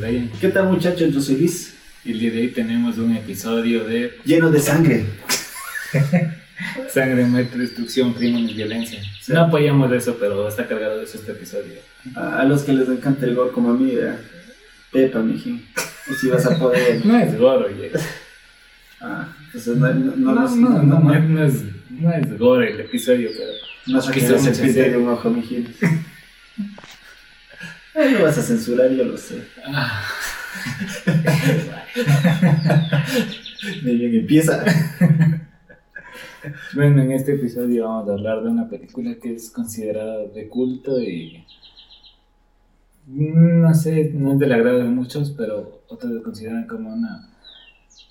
Brian. ¿Qué tal muchachos? Yo soy Luis. Y el día de hoy tenemos un episodio de Lleno de sangre. Sangre, muerte, destrucción, crímenes, violencia. Sí. No apoyamos eso, pero está cargado de eso este episodio. A, los que les encanta el gore como a mí, ¿verdad? Pepa, mijín. Y si vas a poder. No es gore, oye. Ah, entonces no, no, No, no, no, no, no, no, es, no es, gore el episodio, pero no serpiente serie. de un ojo, mijín. Ay, lo vas a censurar, yo lo sé. Ah. Ni bien empieza. Bueno, en este episodio vamos a hablar de una película que es considerada de culto y mm, no sé, no es del agrado de muchos, pero otros lo consideran como una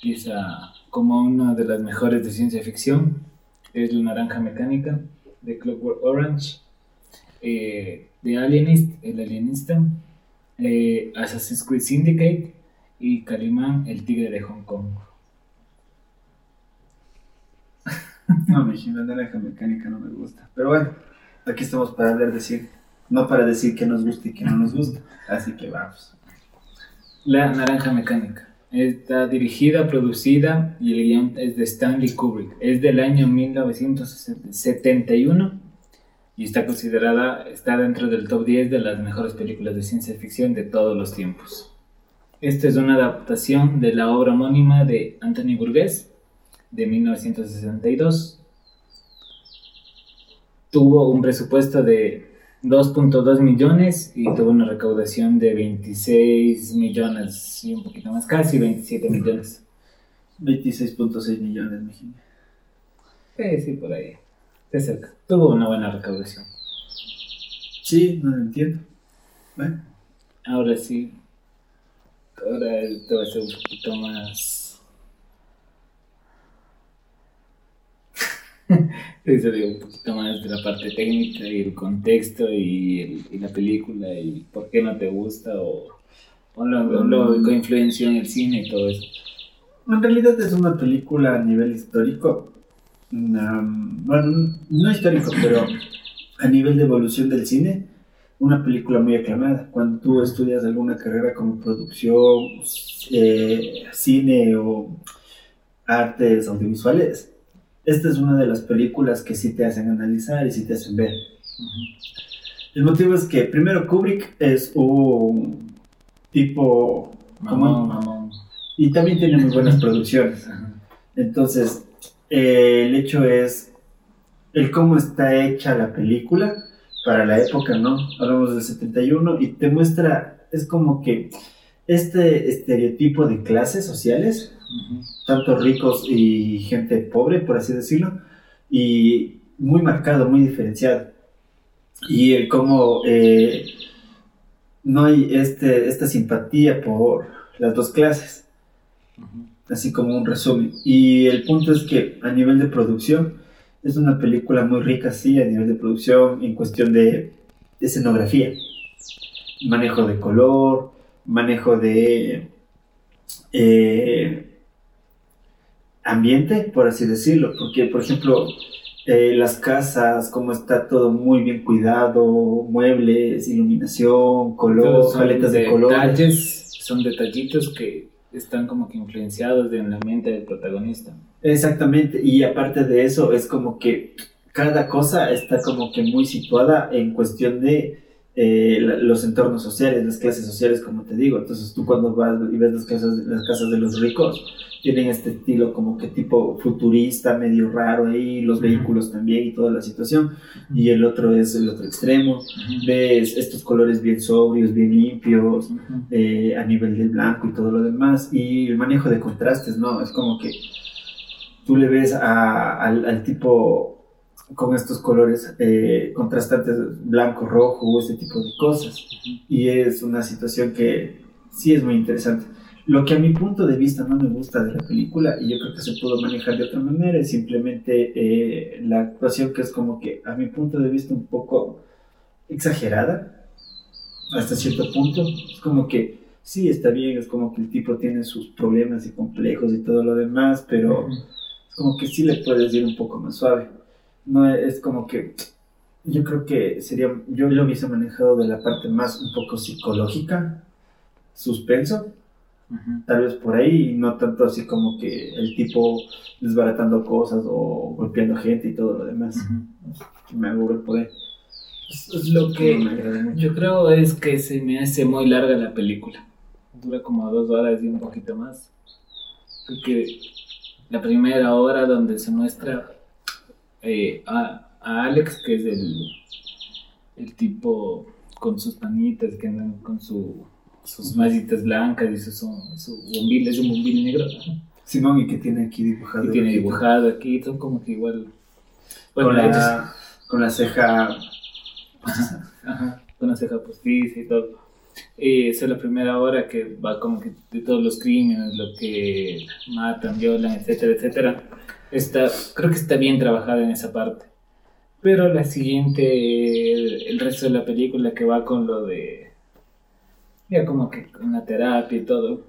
pieza, como una de las mejores de ciencia ficción. Es La Naranja Mecánica de Clockwork Orange, eh, de Alienist, El Alienista, eh, Assassin's Creed Syndicate y Calimán, El Tigre de Hong Kong. No, mijín, la naranja mecánica no me gusta. Pero bueno, aquí estamos para hablar de cine. No para decir que nos gusta y que no nos gusta. Así que vamos. La Naranja Mecánica. Está dirigida, producida y el guion es de Stanley Kubrick. Es del año 1971 y está considerada, está dentro del top 10 de las mejores películas de ciencia ficción de todos los tiempos. Esta es una adaptación de la obra homónima de Anthony Burgess de 1962. Tuvo un presupuesto de 2.2 millones y tuvo una recaudación de 26 millones y un poquito más, casi 27 millones. 26.6 millones, mijín. Sí, sí, por ahí. De cerca. Tuvo una buena recaudación. Sí, no lo entiendo. Bueno, Ahora sí. Ahora esto va a ser un poquito más. Eso digo, un poquito más de la parte técnica y el contexto y, el- y la película y por qué no te gusta o, o lo, lo que influenció en el cine y todo eso. en realidad es una película a nivel histórico. Bueno, no histórico, pero a nivel de evolución del cine, una película muy aclamada. Cuando tú estudias alguna carrera como producción, eh, cine o artes audiovisuales, esta es una de las películas que sí te hacen analizar y sí te hacen ver. El motivo es que primero Kubrick es un tipo Mamón, mamón. y también tiene muy buenas producciones. Entonces, eh, el hecho es el cómo está hecha la película para la época, ¿no? Hablamos del 71 y te muestra, es como que este estereotipo de clases sociales, Ujú. tanto ricos y gente pobre, por así decirlo, y muy marcado, muy diferenciado. Y el cómo eh, no hay este, esta simpatía por las dos clases Ujú. Así como un resumen. Y el punto es que a nivel de producción, es una película muy rica, sí, a nivel de producción, en cuestión de escenografía, manejo de color, manejo de eh, ambiente, por así decirlo, porque, por ejemplo, eh, las casas, cómo está todo muy bien cuidado, muebles, iluminación, color, paletas de colores. detalles, son detallitos que están como que influenciados en la mente del protagonista. Exactamente, y aparte de eso, es como que cada cosa está como que muy situada en cuestión de eh, los entornos sociales, las clases sociales, como te digo. Entonces tú cuando vas y ves las casas, las casas de los ricos, tienen este estilo como que tipo futurista, medio raro ahí, los Ujú. vehículos también y toda la situación. Y el otro es el otro extremo. Ujú. Ves estos colores bien sobrios, bien limpios, eh, a nivel del blanco y todo lo demás. Y el manejo de contrastes, ¿no? Es como que tú le ves a- al, al tipo con estos colores eh, contrastantes, blanco, rojo, ese tipo de cosas. Y es una situación que sí es muy interesante. Lo que a mi punto de vista no me gusta de la película, y yo creo que se pudo manejar de otra manera, es simplemente eh, la actuación que es como que a mi punto de vista un poco exagerada, hasta cierto punto. Es como que sí, está bien, es como que el tipo tiene sus problemas y complejos y todo lo demás, pero es como que sí le puedes ir un poco más suave. No es como que yo creo que sería, yo lo hubiese manejado de la parte más un poco psicológica, suspenso, tal vez por ahí, y no tanto así como que el tipo desbaratando cosas o golpeando gente y todo lo demás. Ujú. Me aburre por ahí. Es- es lo que yo creo es que se me hace muy larga la película. Dura como dos horas y un poquito más. Porque la primera hora donde se muestra eh, a, a Alex, que es el, el tipo con sus panitas, que andan con su, sus mallitas blancas y su, su, su bombil, es un bombil negro. ¿no? Simón, y que tiene aquí dibujado. Y tiene dibujado aquí, son como que igual. Bueno, con, la, con la ceja. Ajá, con la ceja postiza y todo. Y esa es la primera hora que va como que de todos los crímenes, lo que matan, violan, etcétera, etcétera. Está, creo que está bien trabajada en esa parte. Pero la siguiente, el, el resto de la película que va con lo de... Ya como que con la terapia y todo.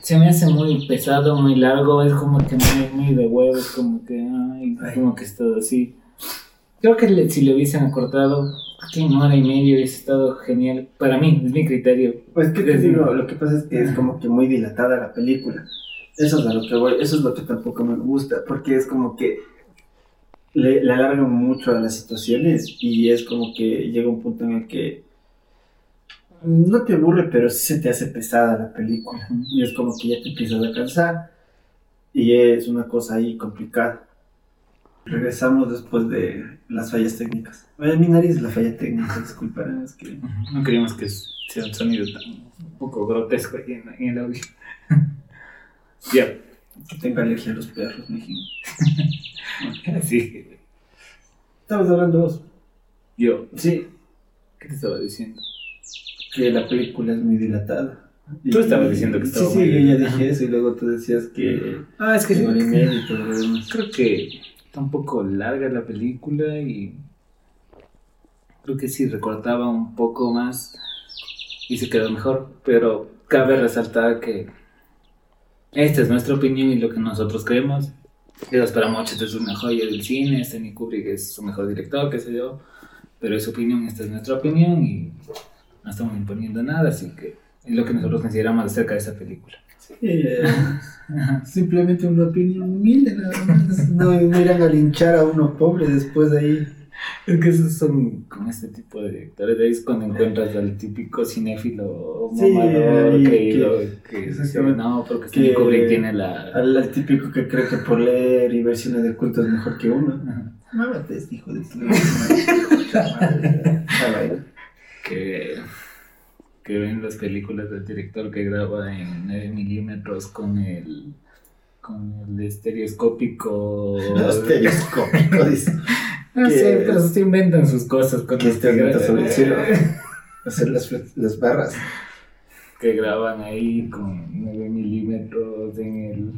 Se me hace muy pesado, muy largo, es como que muy, muy de huevos, como que, ay, como que es todo así. Creo que le- si le hubiesen acortado aquí una hora y media hubiese estado genial. Para mí, es mi criterio. Pues que te digo, lo que pasa es que es como que muy dilatada la película. Eso es lo que voy, eso es lo que tampoco me gusta, porque es como que le, le alargan mucho a las situaciones y es como que llega un punto en el que no te aburre, pero sí se te hace pesada la película. Y es como que ya te empiezas a cansar y es una cosa ahí complicada. Regresamos después de las fallas técnicas. Oye, mi nariz es la falla técnica, disculparán, es que... No queríamos que sea un sonido tan un poco grotesco en, en el audio. Ya, que tengo alergia a los perros, mijín. sí. Estabas hablando vos. Yo, Sí, ¿qué te estaba diciendo? que la película es muy dilatada. Tú estabas diciendo que estaba Sí, sí, yo ya dije eso y luego tú decías que... Ah, es que demás. creo que está un poco larga la película y creo que sí recortaba un poco más y se quedó mejor, pero cabe resaltar que esta es nuestra opinión y lo que nosotros creemos. Dios para muchos es una joya del cine, Stanley Kubrick es su mejor director, qué sé yo, pero es su opinión, esta es nuestra opinión y no estamos imponiendo nada, así que es lo que nosotros consideramos acerca de esa película. Eh, simplemente una opinión humilde, nada más. No, no irán a linchar a uno pobre después de ahí. Es que esos son con este tipo de directores. De ahí es cuando encuentras al típico cinéfilo Sí, mamador ahí que, no, porque Stanley Que- Kubrick tiene la. Al, al típico que cree que por leer y versiones de culto es mejor que uno. Mámate este hijo de tu que, que ven las películas del director que graba en 9 milímetros con el. con el estereoscópico. Estereoscópico, dice. No que- sé, pero se inventan sus cosas con Que este aumenta sobre el cielo. Hacer las, las barras. que graban ahí con 9 milímetros en el.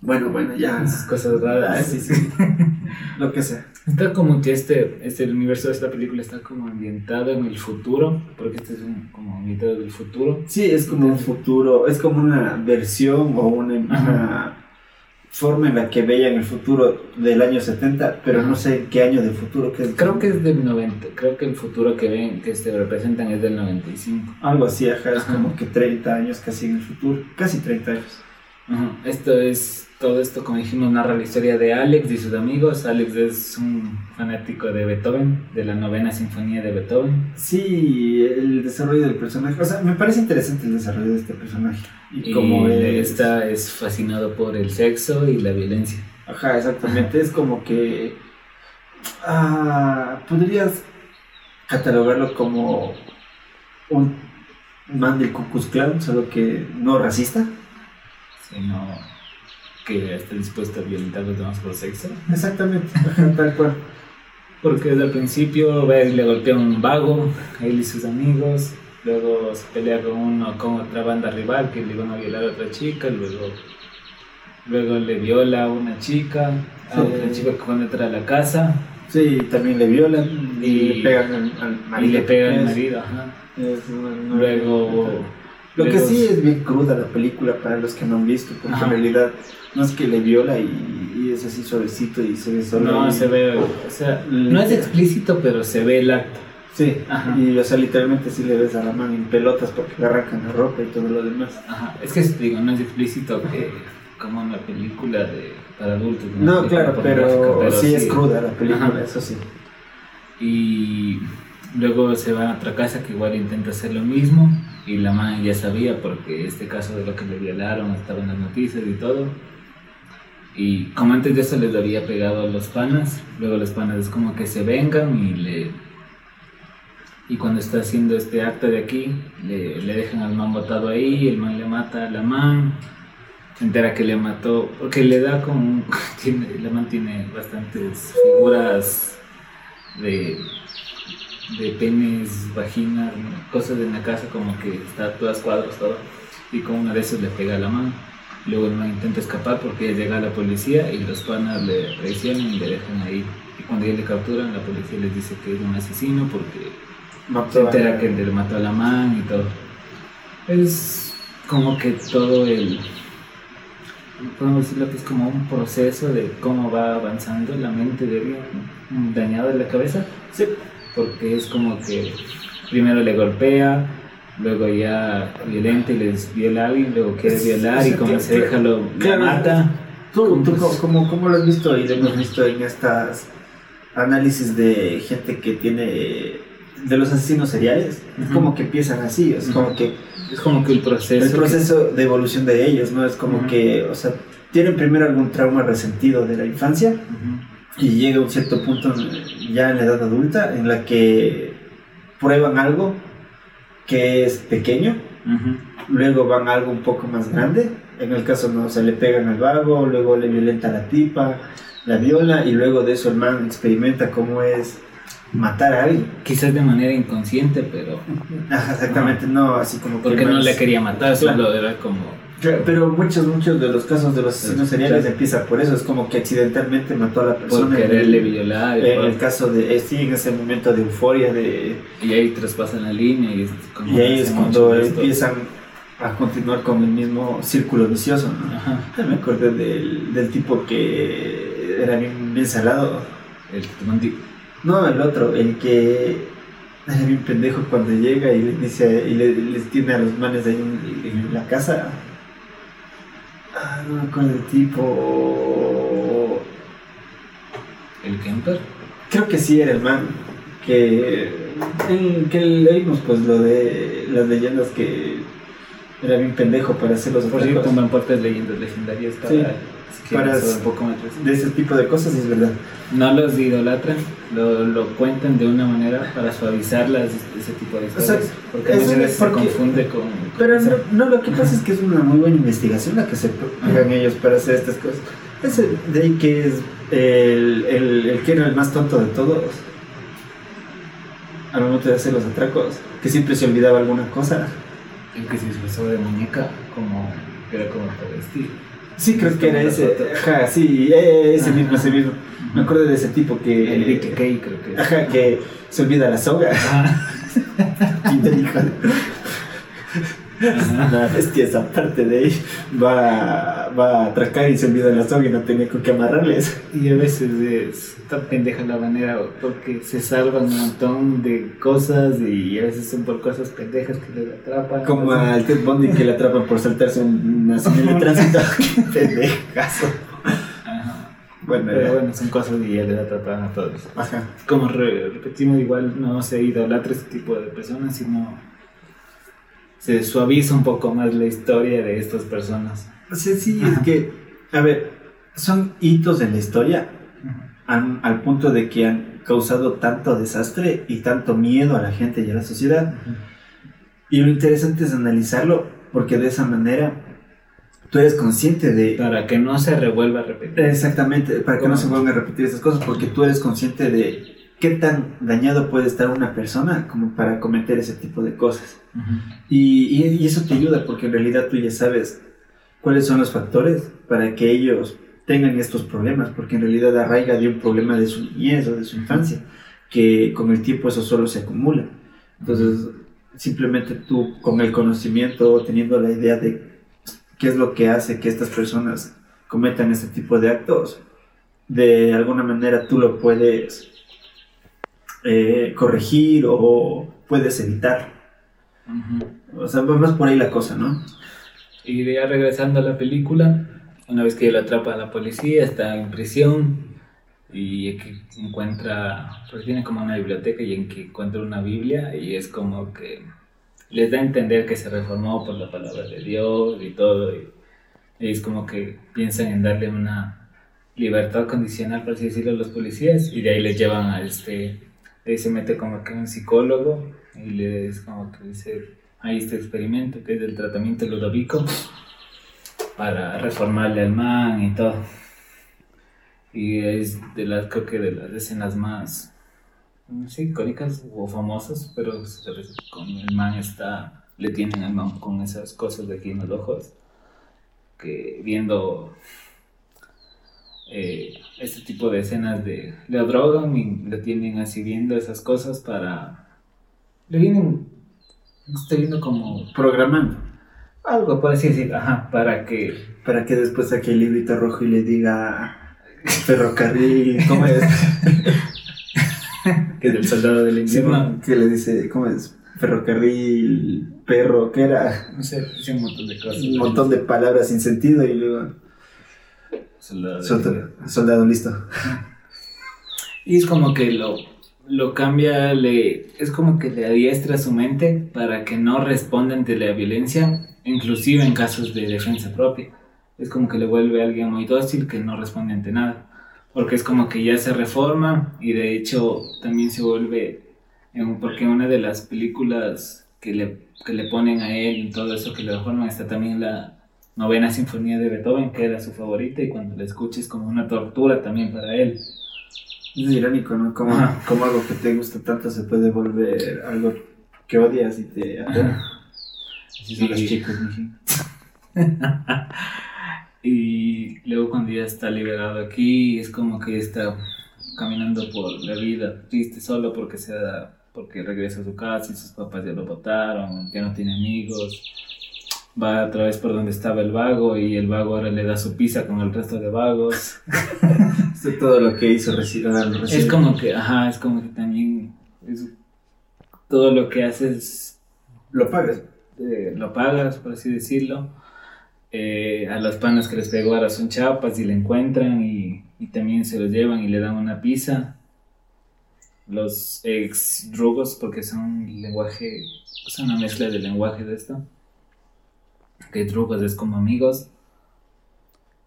Bueno, bueno, ya. cosas Ah, raras. sí, sí. Lo que sea. Está como que este, este el universo de esta película está como ambientado en el futuro, porque este es un, como ambientado del futuro. Sí, es como un futuro, es como una versión o una, una forma en la que veían el futuro del año 70, pero no sé qué año del futuro. Que es, Creo que es del 90, creo que el futuro que ven, que este representan es del 95. Algo así, ajá, es Ajá. como que 30 años casi en el futuro, casi 30 años. Ajá. Esto es, todo esto como dijimos narra la historia de Alex y sus amigos. Alex es un fanático de Beethoven, de la novena sinfonía de Beethoven. Sí, el desarrollo del personaje, o sea, me parece interesante el desarrollo de este personaje. Y, Y como es- está es fascinado por el sexo y la violencia. Ajá, exactamente. Es como que. Ah, podrías catalogarlo como un man del Ku Klux Klan, solo que no racista. Sino que está dispuesto a violentar a los demás por sexo. Exactamente, tal cual. Porque desde el principio ve, le golpea a un vago, él y sus amigos. Luego se pelea con uno con otra banda rival que le iban a violar a otra chica. Luego, luego le viola a una chica, a otra chica cuando entra a la casa. Sí, también le violan y, Y- le pegan al, al Y marido. le pega al marido. ajá. es una- una- Luego Lo que sí es bien cruda la película para los que no han visto, porque Ajá. en realidad no es que le viola y, y es así suavecito y se ve solo. No, y- se ve, o sea, no es explícito, pero se ve el acto. Sí, Ajá. y o sea, literalmente sí le ves a la mano en pelotas porque le arrancan la ropa y todo lo demás. Ajá, es que digo, no es explícito que como una película de para adultos. No, claro, pero, sí, es cruda la película, Ajá. eso sí. Y luego se va a otra casa que igual intenta hacer lo mismo y la madre ya sabía porque este caso de lo que le violaron estaba en las noticias y todo. Y como antes de eso les había pegado a los panas, luego los panas es como que se vengan y le... Y cuando está haciendo este acto de aquí, le, dejan al man botado ahí, el man le mata a la man, se entera que le mató, porque le da como... Tiene, la man tiene bastantes figuras de, de penes, vaginas, ¿no? cosas en la casa como que está todas cuadros, todo. Y con una de esas le pega la mano. Luego man intenta escapar porque llega la policía y los panas le traicionan y le dejan ahí. Y cuando ya le capturan, la policía les dice que es un asesino porque se entera que le mató a la man y todo. Es como que todo el. Podemos decirlo que es como un proceso de cómo va avanzando la mente de alguien dañado en la cabeza. Sí. Porque es como que primero le golpea, luego ya violenta y les viola alguien, luego quiere violar y como se deja lo claro. mata. ¿Tú, tú Pues- cómo, cómo lo has visto y lo hemos visto en estas análisis de gente que tiene de los asesinos seriales? Es como que empiezan así, es como Ujú. que Es como que el proceso. el proceso de evolución de ellos, ¿no? Es como que, o sea, tienen primero algún trauma resentido de la infancia. Y llega un cierto punto ya en la edad adulta en la que prueban algo que es pequeño, luego van a algo un poco más grande, en el caso no, se le pegan al vago, luego le violenta a la tipa, la viola y luego de eso el man experimenta cómo es matar a alguien. Quizás de manera inconsciente, pero Ajá, exactamente, no así como que porque el no le quería matar, solo era como Pero muchos, muchos de los casos de los asesinos seriales Claro. empieza por eso, es como que accidentalmente mató a la persona. por en el- quererle violar En por- el caso de, eh, sí, en ese momento de euforia, de, y ahí traspasan la línea y ahí es cuando empiezan a continuar con el mismo círculo vicioso. ¿no? Ajá, Ya Me acordé del, del tipo que era bien, bien salado. el Tumanti. No, el otro, el que era bien pendejo cuando llega y les dice y le- les tiene a los manes ahí en, en la casa. Ah, no me acuerdo del tipo. el Kemper. Creo que sí era el man. Que, en- que leímos pues lo de las leyendas que era bien pendejo para hacer los Por cierto, un Puertas Leyendas Legendarias para, Sí. Para- de eso. De ese tipo de cosas es verdad. No los idolatran, lo, lo cuentan de una manera para suavizar las, ese tipo de historias. sea, porque muchas veces se confunde con. con Pero no, no, lo que pasa es que es una muy buena investigación la que se pegan ellos para hacer estas cosas. Ese de ahí que es el, el, el que era el más tonto de todos. Al momento de hacer los atracos, que siempre se olvidaba alguna cosa. El que se disfrazó de muñeca, como. era como travesti. Sí, creo que era ese. Ajá, sí, eh, ese Ajá. mismo, ese mismo. Me acuerdo de ese tipo que. El Kay, creo que es. Ajá, que se olvida la soga. Ah, de- Una bestia esa parte de ahí. Va, va a atracar y se olvida la soga y no tenía con qué amarrarles. Y a veces es tan pendeja la manera porque se salvan un montón de cosas y a veces son por cosas pendejas que les atrapan. Como al Ted Bundy que le atrapan por saltarse una señal de tránsito. Qué pendejazo. Bueno, Pero bueno, son cosas y ya les atrapan a todos. Ajá. Como re- repetimos, igual no se idolatra este tipo de personas, sino se suaviza un poco más la historia de estas personas. O sea, sí, es que, a ver, son hitos en la historia al, al punto de que han causado tanto desastre y tanto miedo a la gente y a la sociedad. Y lo interesante es analizarlo porque de esa manera tú eres consciente de... Para que no se revuelva a repetir. Exactamente, para que no se vuelvan a repetir esas cosas porque tú eres consciente de qué tan dañado puede estar una persona como para cometer ese tipo de cosas. Ujú. Y, y- y eso te ayuda porque en realidad tú ya sabes cuáles son los factores para que ellos tengan estos problemas, porque en realidad arraiga de un problema de su niñez o de su infancia, que con el tiempo eso solo se acumula. Entonces, simplemente tú con el conocimiento, teniendo la idea de qué es lo que hace que estas personas cometan este tipo de actos, de alguna manera tú lo puedes eh, corregir o puedes evitar. O sea, más por ahí la cosa, ¿no? Y ya regresando a la película, una vez que lo atrapa la policía, está en prisión y encuentra, porque tiene como una biblioteca y en que encuentra una Biblia y es como que les da a entender que se reformó por la palabra de Dios y todo. Y, es como que piensan en darle una libertad condicional, por así decirlo, a los policías y de ahí les llevan a este, ahí se mete como que un psicólogo y les como que dice, hay este experimento que es del tratamiento ludovico para reformarle al man y todo. Y es de las, creo que de las escenas más, sí, icónicas o famosas, pero con el man está, le tienen al man con esas cosas de aquí en los ojos, que viendo eh, este tipo de escenas de, le drogan y le tienen así viendo esas cosas para, le vienen, estoy viendo como programando. Algo, por así decir, ajá, para que... Para que después saque el librito rojo y le diga ferrocarril, ¿cómo es? que es el soldado del invierno. que le dice, ¿cómo es? Ferrocarril, perro, ¿qué era? No sé, un montón de cosas. Un montón de palabras sin sentido y luego... Soldado, soldado, listo. Y es como que lo, lo cambia, le, es como que le adiestra su mente para que no responda ante la violencia, inclusive en casos de defensa propia es como que le vuelve a alguien muy dócil que no responde ante nada. Porque es como que ya se reforma y de hecho también se vuelve, en, porque una de las películas que le, que le ponen a él y todo eso que le reforman está también la novena sinfonía de Beethoven, que era su favorita y cuando la escuches es como una tortura también para él. Es irónico, ¿no? Como, como algo que te gusta tanto se puede volver algo que odias y te... Así son los chicos, Y luego cuando ya está liberado aquí, es como que está caminando por la vida triste solo porque se da, porque regresa a su casa y sus papás ya lo botaron, ya no tiene amigos. Va otra vez por donde estaba el vago y el vago ahora le da su pizza con el resto de vagos. es todo lo que hizo recién. Es como que, ajá, es como que también todo lo que haces... Lo pagas. Eh, lo pagas, por así decirlo eh, a los panas que les pegó ahora son chapas y le encuentran y, también se los llevan y le dan una pizza. Los ex drugos, porque son lenguaje, es una mezcla de lenguaje de esto. Que drugos es como amigos.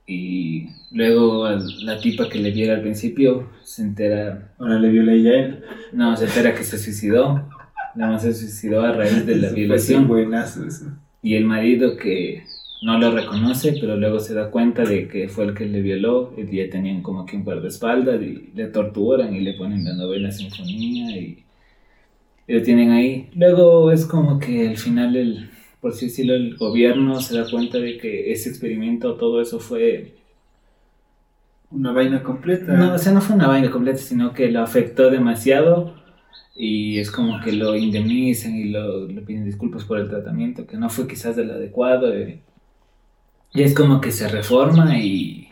Y luego la tipa que le viera al principio se entera. Ahora le viola ella él. No, se entera que se suicidó. Nada más se suicidó a raíz de la violación. Buenazo eso. Y el marido que no lo reconoce, pero luego se da cuenta de que fue el que le violó y ya tenían como que un par de espaldas y le torturan y le ponen la novela sinfonía y, lo tienen ahí. Luego es como que al final, el, por así decirlo, el gobierno se da cuenta de que ese experimento, todo eso fue... Una vaina completa. No, o sea, no fue una vaina completa, sino que lo afectó demasiado y es como que lo indemnizan y lo, le piden disculpas por el tratamiento, que no fue quizás el adecuado. Eh, y es como que se reforma y,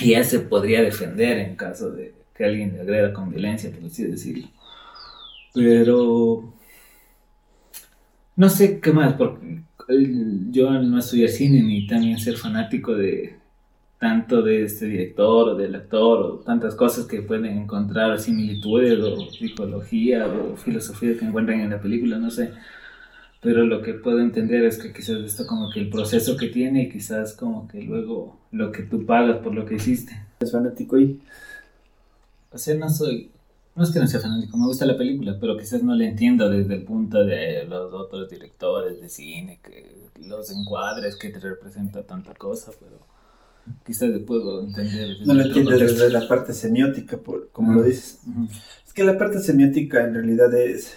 y ya se podría defender en caso de que alguien le agreda con violencia, por así decirlo. Pero no sé qué más, porque yo no estudiar cine ni también ser fanático de tanto de este director o del actor o tantas cosas que pueden encontrar similitudes o psicología o filosofía que encuentran en la película, no sé pero lo que puedo entender es que quizás esto como que el proceso que tiene y quizás como que luego lo que tú pagas por lo que hiciste. ¿Es fanático y? O sea, no soy, no es que no sea fanático, me gusta la película, pero quizás no la entiendo desde el punto de los otros directores de cine, que los encuadres, que te representa tanta cosa, pero quizás puedo entender. No lo entiendes desde la parte semiótica, por, como lo dices. Es que la parte semiótica en realidad es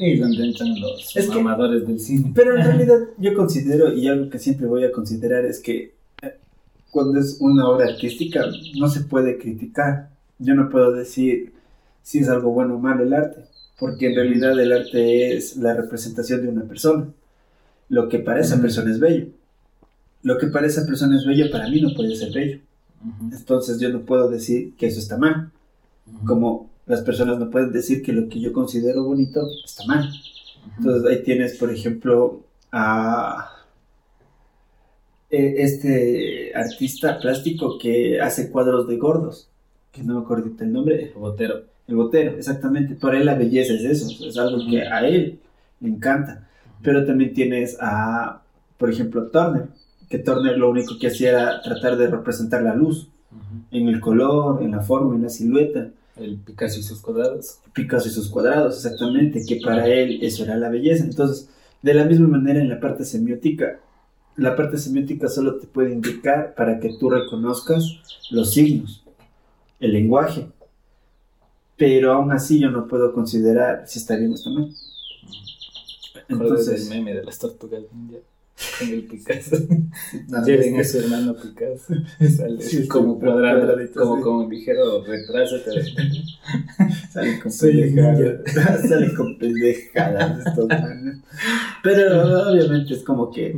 Sí, donde entran los amadores del cine. Pero en realidad yo considero, y algo que siempre voy a considerar es que eh, cuando es una obra artística no se puede criticar. Yo no puedo decir si es algo bueno o malo el arte, porque en realidad el arte es la representación de una persona. Lo que para esa Ujú. persona es bello. Lo que para esa persona es bello, para mí no puede ser bello. Entonces yo no puedo decir que eso está mal, como las personas no pueden decir que lo que yo considero bonito está mal. Entonces ahí tienes, por ejemplo, a eh, este artista plástico que hace cuadros de gordos, que no me acuerdo el nombre, Botero. el botero, exactamente. Para él la belleza es eso, es algo que a él le encanta. Pero también tienes a, por ejemplo, Turner, que Turner lo único que hacía era tratar de representar la luz en el color, en la forma, en la silueta. El Picasso y sus cuadrados. Picasso y sus cuadrados, exactamente, que para él eso era la belleza. Entonces, de la misma manera en la parte semiótica, la parte semiótica solo te puede indicar para que tú reconozcas los signos, el lenguaje. Pero aún así yo no puedo considerar si está bien o está mal. Entonces, el meme de las tortugas ninja con el Picasso. nada, Lleven a su hermano Picasso. Sale Sí, como cuadrado, cuadradito, como sí. un ligero retraso. Salen con pendejadas. salen con pendejadas estos. Pero obviamente es como que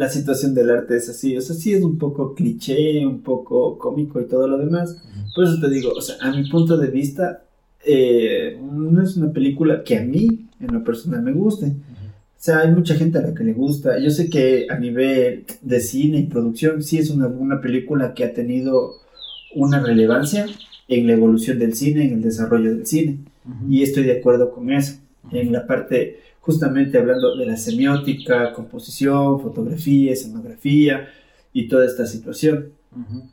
la situación del arte es así. O sea, sí es un poco cliché, un poco cómico y todo lo demás. Por eso te digo, o sea, a mi punto de vista, eh, no es una película que a mí, en lo personal, me guste. O sea, hay mucha gente a la que le gusta. Yo sé que a nivel de cine y producción, sí es una, una película que ha tenido una relevancia en la evolución del cine, en el desarrollo del cine. Y estoy de acuerdo con eso. En la parte, justamente hablando de la semiótica, composición, fotografía, escenografía y toda esta situación. Ujú.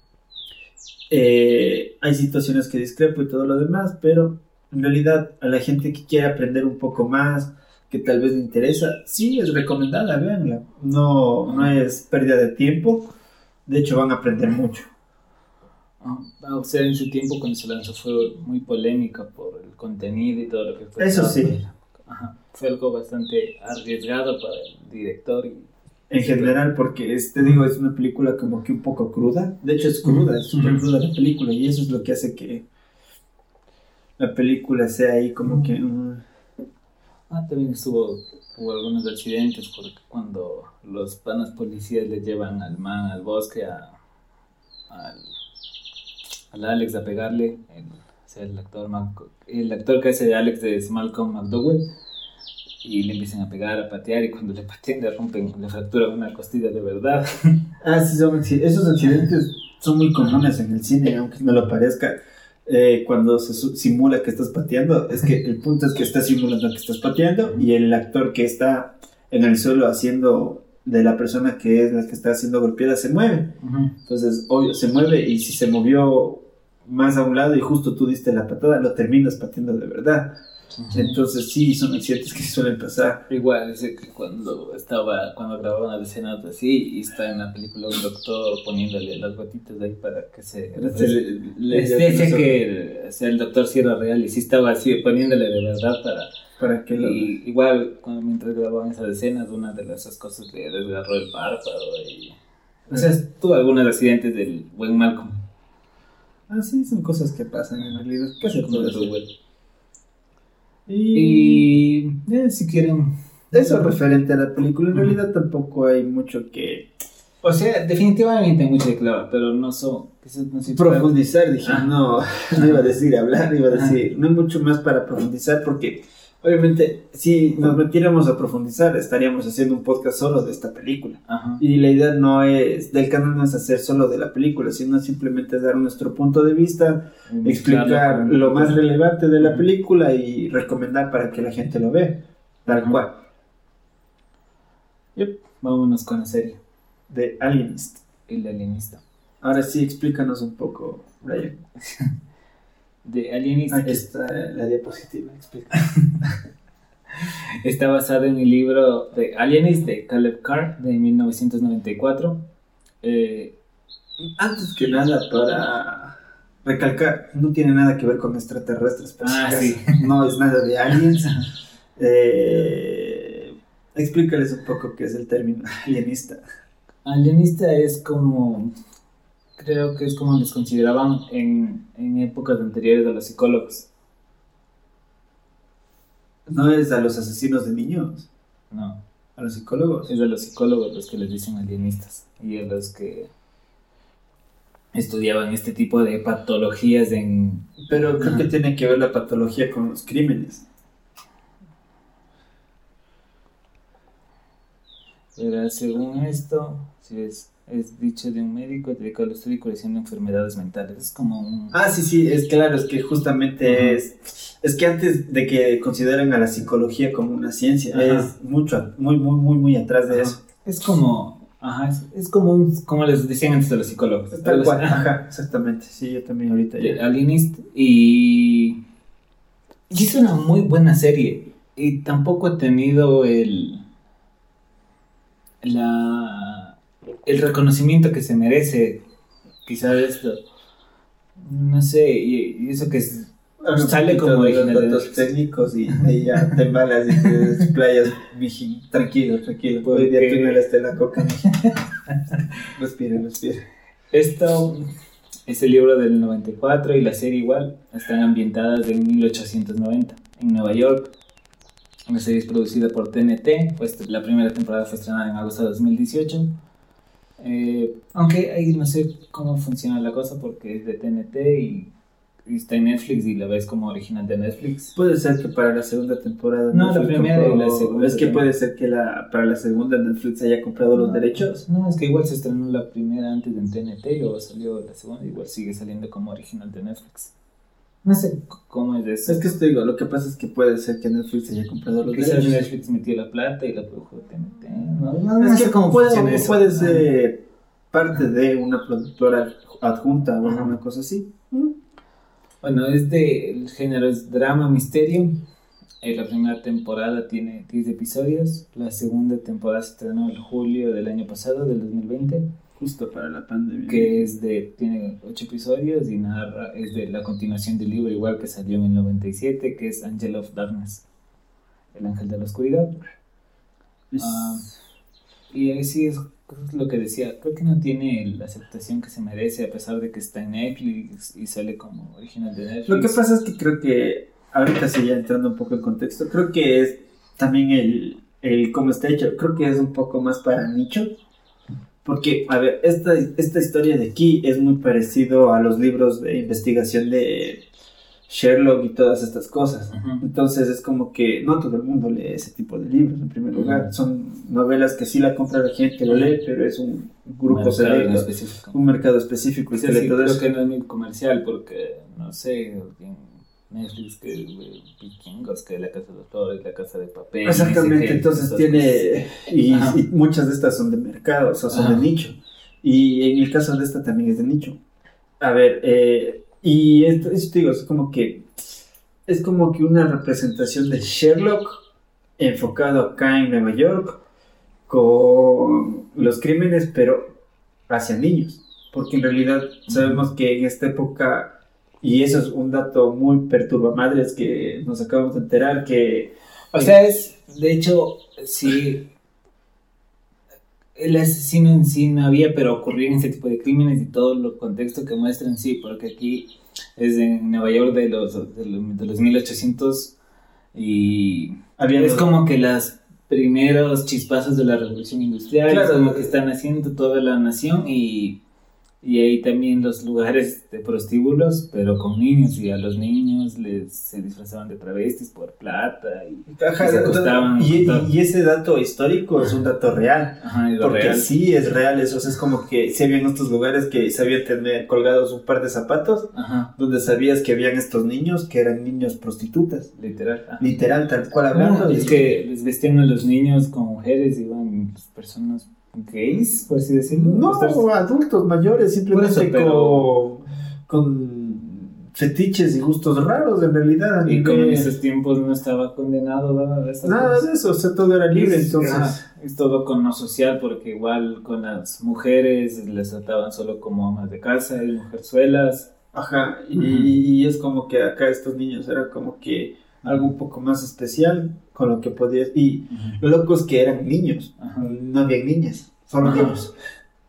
Eh, hay situaciones que discrepo y todo lo demás, pero en realidad a la gente que quiere aprender un poco más, que tal vez le interesa, sí es recomendada, véanla. No, no es pérdida de tiempo, de hecho van a aprender mucho. Ah, O sea, en su tiempo cuando se lanzó fue muy polémica por el contenido y todo lo que fue. Eso sí. Ajá. Fue algo bastante arriesgado para el director y En general, porque es, te digo, es una película como que un poco cruda. De hecho, es cruda, es súper cruda la película y eso es lo que hace que la película sea ahí como que... Ah, también estuvo, hubo algunos accidentes porque cuando los panas policías le llevan al man al bosque a, al, al Alex a pegarle, el, o sea, el actor Mac- el actor que hace de Alex es Malcolm McDowell y le empiezan a pegar, a patear y cuando le patean le rompen, le fracturan una costilla de verdad. Ah, sí, son esos accidentes son muy comunes en el cine, aunque no lo parezca. Eh, cuando se simula que estás pateando, es que el punto es que estás simulando que estás pateando y el actor que está en el suelo haciendo de la persona que es la que está siendo golpeada se mueve. Entonces, obvio, se mueve y si se movió más a un lado y justo tú diste la patada, lo terminas pateando de verdad. Entonces, sí, son accidentes que suelen pasar. Igual, dice que cuando estaba, cuando grababan escenas así, y está en la película un doctor poniéndole las gotitas ahí para que se... Se le- le- Les dice que o sea, el doctor sí era real y sí estaba así poniéndole de verdad para... Para que lo... Y igual, cuando, mientras grababan esas escenas, una de esas cosas le desgarró el párpado y... O sea, tuvo algunos accidentes del buen Malcolm. Ah, sí, son cosas que pasan en realidad. ¿Qué se puede. Y Y eh, si quieren... eso referente a la película, en realidad tampoco hay mucho que O sea, definitivamente hay mucho de claro, pero no son... no profundizar. Dije, Ah. no, no iba a decir hablar, iba a decir, no hay mucho más para profundizar porque obviamente si nos metiéramos a profundizar estaríamos haciendo un podcast solo de esta película. Ajá. Y la idea no es, del canal no es hacer solo de la película, sino simplemente dar nuestro punto de vista, explicar lo más relevante de la película y recomendar para que la gente lo vea, tal cual, Yep, Vámonos con la serie, de Alienist. El Alienista. Ahora sí, explícanos un poco, Brian. De Alienista Aquí es- está la diapositiva, explica. está basado en el libro de Alienist de Caleb Carr de 1994. Eh, Antes que nada, para recalcar, no tiene nada que ver con extraterrestres. si Ah, sí. No es nada de aliens. Eh, explícales un poco qué es el término alienista. alienista es como, creo que es como les consideraban en, en épocas anteriores a los psicólogos. No es a los asesinos de niños, No, a los psicólogos. es de los psicólogos los que les dicen alienistas y a los que estudiaban este tipo de patologías en... Pero creo que tiene que ver la patología con los crímenes. Pero según esto, si es, es dicho de un médico dedicado al estudio y curación de enfermedades mentales. Es como un... Ah, sí, sí, es claro, es que justamente Ajá. es... Es que antes de que consideren a la psicología como una ciencia, Ajá. es mucho, muy, muy, muy, muy atrás de Ajá. eso. Es como... Ajá, es, es como, un- como les decían antes de los psicólogos. Tal cual, ajá, exactamente. Sí, yo también ahorita ya. alienista y y es una muy buena serie y tampoco ha tenido el la el reconocimiento que se merece quizá de esto no sé y, y eso que es Sale como de los datos técnicos y ahí ya te embalas y te desplayas. Tranquilo, tranquilo. ¿Por Hoy día qué? tú no de la coca. respira, respira. esto es el libro del 94 y la serie igual están ambientadas en 1890 en Nueva York La serie es producida por TNT, pues la primera temporada fue estrenada en agosto de 2018. Eh, aunque ahí no sé cómo funciona la cosa porque es de TNT y, y está en Netflix y la ves como original de Netflix. Puede ser que para la segunda temporada. No, la primera y la segunda Es que puede ser que la, para la segunda Netflix haya comprado los derechos. No, es que igual se estrenó la primera antes en TNT y luego salió la segunda, igual sigue saliendo como original de Netflix. No sé cómo es eso. Es que te digo, lo que pasa es que puede ser que Netflix haya comprado los Quizás derechos. Netflix metió la plata y la produjo TNT. No, no, no Es sé que cómo puede, funciona eso. puede ser parte de una productora adjunta o Ajá. alguna cosa así. Bueno, es de, el género es drama, misterio. Eh, la primera temporada tiene 10 episodios. La segunda temporada se estrenó en julio del año pasado, del 2020. Justo para la pandemia. Que es de, tiene 8 episodios y narra, es de la continuación del libro igual que salió en el 97, que es Angel of Darkness. El ángel de la oscuridad. Es- Ah, y ahí sí es, es lo que decía, creo que no tiene la aceptación que se merece a pesar de que está en Netflix y sale como original de Netflix. Lo que pasa es que creo que, ahorita sí ya entrando un poco en contexto, creo que es también el, el cómo está hecho, creo que es un poco más para nicho. Porque, a ver, esta, esta historia de aquí es muy parecido a los libros de investigación de Sherlock y todas estas cosas. Entonces es como que no todo el mundo lee ese tipo de libros en primer lugar. Son novelas que sí la compra la gente, lo lee, pero es un grupo selecto, específico. un mercado específico. Que así, lee todo creo eso. que no es muy comercial porque, no sé, en Netflix que eh, vikingos, que la casa de los flores, la casa de papel. Exactamente, entonces tiene, y, muchas de estas son de mercado, o sea, son Ajá. de nicho. Y en el caso de esta también es de nicho. A ver, eh, y esto, eso te digo, es como que, es como que una representación de Sherlock enfocado acá en Nueva York con los crímenes, pero hacia niños. Porque en realidad sabemos que en esta época, y eso es un dato muy perturbamadres que nos acabamos de enterar, que O sea, es, de hecho, sí, el asesino en sí no había, pero ocurrían este tipo de crímenes y todo el contexto que muestran, sí, porque aquí es en Nueva York de los, de los, de los 1800 y había es como que las primeros chispazos de la revolución industrial, Claro. es como que están haciendo toda la nación y, y ahí también los lugares de prostíbulos, pero con niños y a los niños les se disfrazaban de travestis por plata y Ajá, se acostaban, y, ese dato histórico es un dato real. Ajá, Porque real. sí es real eso. o sea, es como que si habían estos lugares que sabían tener colgados un par de zapatos, Ajá, donde sabías que habían estos niños que eran niños prostitutas. literal. Literal, tal cual hablando. No, y- es que les vestían a los niños como mujeres, iban personas gays, por así decirlo. No, adultos mayores, simplemente eso, pero- con, con fetiches y gustos raros en realidad. Y como en esos tiempos no estaba condenado nada de estas Nada cosas. de eso, o sea, todo era libre, Es- entonces... es todo con lo social, porque igual con las mujeres les trataban solo como amas de casa y mujerzuelas. Ajá, y, y es como que acá estos niños era como que algo un poco más especial con lo que podías... Y lo loco es que eran niños, Ajá. no había niñas, solo Ajá. niños.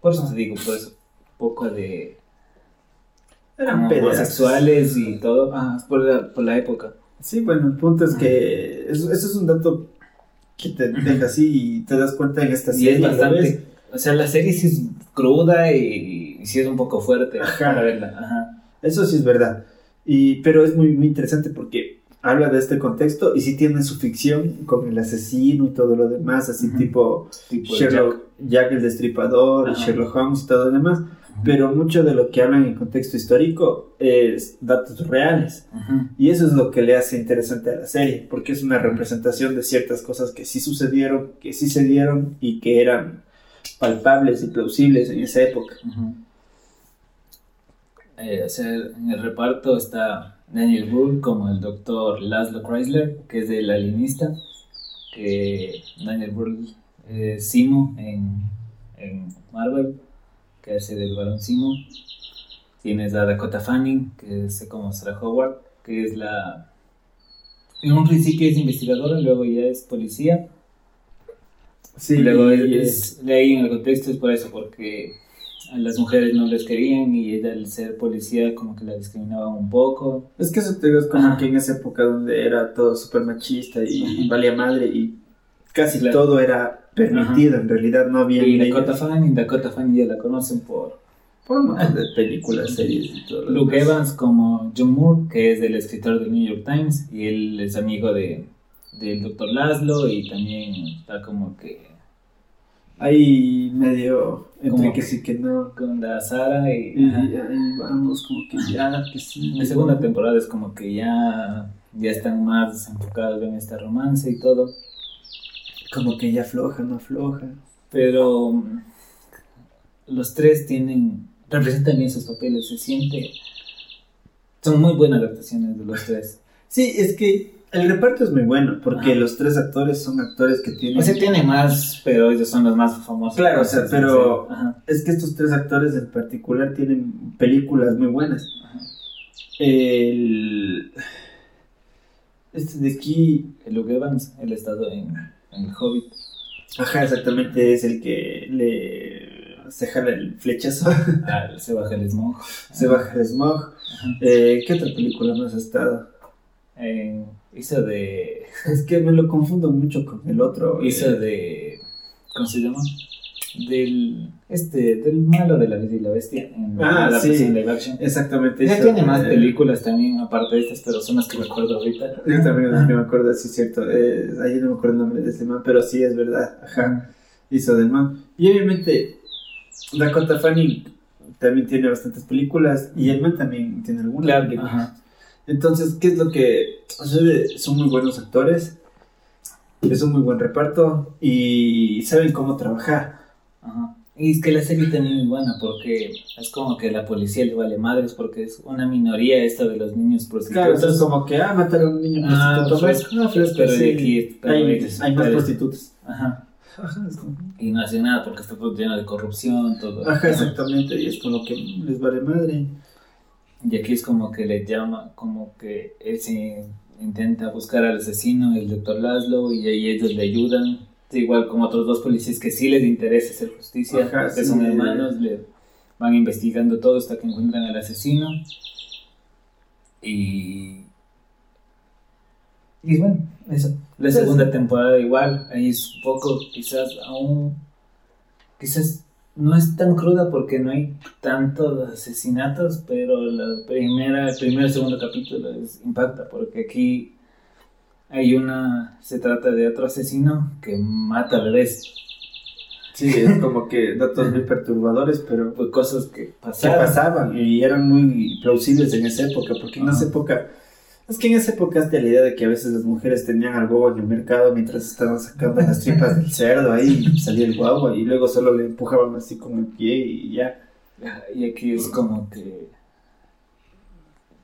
Por eso te digo, por eso, poco de Eran homosexuales y todo, ah, es por la, por la época. Sí, bueno, el punto es que eso, eso es un dato que te deja así y te das cuenta en esta Y serie. es ¿lo bastante. O sea, la serie sí es cruda y, y sí es un poco fuerte Ajá. para verla. Ajá. Eso sí es verdad. Y, pero es muy, muy interesante porque habla de este contexto y sí tiene su ficción con el asesino y todo lo demás, así tipo Tipo Sherlock, Jack el Destripador, y Ajá. Sherlock Holmes y todo lo demás. Pero mucho de lo que hablan en contexto histórico es datos reales. Y eso es lo que le hace interesante a la serie, porque es una representación de ciertas cosas que sí sucedieron, que sí se dieron y que eran palpables y plausibles en esa época. Eh, o sea, en el reparto está Daniel Brühl como el doctor Laszlo Chrysler, que es el alienista, que Daniel Brühl es Simo en, en Marvel, que hace del varón Simo. Tienes a Dakota Fanning, que es como Sarah Howard, que es la... En un principio es investigadora, luego ya es policía. Sí, Luego es, de ahí en el contexto es por eso, porque a las mujeres no les querían y ella al ser policía como que la discriminaban un poco. Es que eso te digo, es como Ajá. que en esa época donde era todo súper machista y Ajá. valía madre y casi Claro. todo era permitido, en realidad no había Y. Dakota Fanning, Dakota Fanning ya la conocen por por un montón de películas, series y todo. Luke. Evans como John Moore, que es el escritor del New York Times y él es amigo de del doctor Laszlo y también está como que Ahí medio entre Como que que- sí que no. con la Sara y, Y ajá. ahí vamos, como que ya, que sí. La segunda temporada es como que ya, ya están más enfocados en este romance y todo. Como que ya afloja, no afloja. Pero los tres tienen, representan bien sus papeles, se siente. Son muy buenas adaptaciones de los tres. Sí, es que el reparto es muy bueno, porque los tres actores son actores que tienen... O sea, tiene más, pero ellos son los más famosos. Claro, o sea, pero- Es que estos tres actores en particular tienen películas muy buenas. ajá. El... Este de aquí... El Luke Evans, él ha estado en, en El Hobbit. Ajá, exactamente, es el que le... Se jala el flechazo, Ah, se baja el smog. se baja el smog. Eh, ¿Qué otra película más ha estado? En- hizo de. Es que me lo confundo mucho con el otro. Hizo eh, de. ¿Cómo se llama? Del. Este, del malo de la Bella y la Bestia. En Ah, la sí. versión live action. Exactamente. Ya tiene más eh, películas también, aparte de estas, pero son las que recuerdo ahorita. Yo también no me acuerdo, sí es cierto. Eh, ahí no me acuerdo el nombre de ese man, pero sí es verdad. Ajá, hizo del man. Y obviamente, Dakota Fanning también tiene bastantes películas y el man también tiene algunas Claro, películas. ajá. Entonces, ¿qué es lo que sucede? Son muy buenos actores, es un muy buen reparto y saben cómo trabajar. Ajá. Y es que la serie también es buena porque es como que la policía le vale madres porque es una minoría esto de los niños Claro, prostitutos. entonces como que, ah, mataron a un niño Ah, prostituto. fresco, ah, fresco, pero sí. de aquí, pero hay, hay más pero- prostitutas. Ajá. Ajá, como- Y no hace nada porque está todo lleno de corrupción, todo. Ajá, exactamente, y es como que les vale madre. Y aquí es como que le llama, como que él se intenta buscar al asesino, el doctor Laszlo, y ahí ellos le ayudan. Igual como otros dos policías que sí les interesa hacer justicia, Ajá, que sí. son hermanos, le van investigando todo hasta que encuentran al asesino. Y. Y bueno, eso. La segunda temporada igual, ahí es un poco, quizás aún. Quizás no es tan cruda porque no hay tantos asesinatos, pero la primera, el primer y segundo capítulo les impacta porque aquí hay una, se trata de otro asesino que mata bebés, Sí, es como que datos muy perturbadores, pero pues cosas que que pasaron. pasaban y eran muy plausibles en esa época, porque en esa época, es que en esa época hasta la idea de que a veces las mujeres tenían al huevo en el mercado mientras estaban sacando las tripas del cerdo, ahí salía el guagua y luego solo le empujaban así con el pie y ya. Y aquí es como que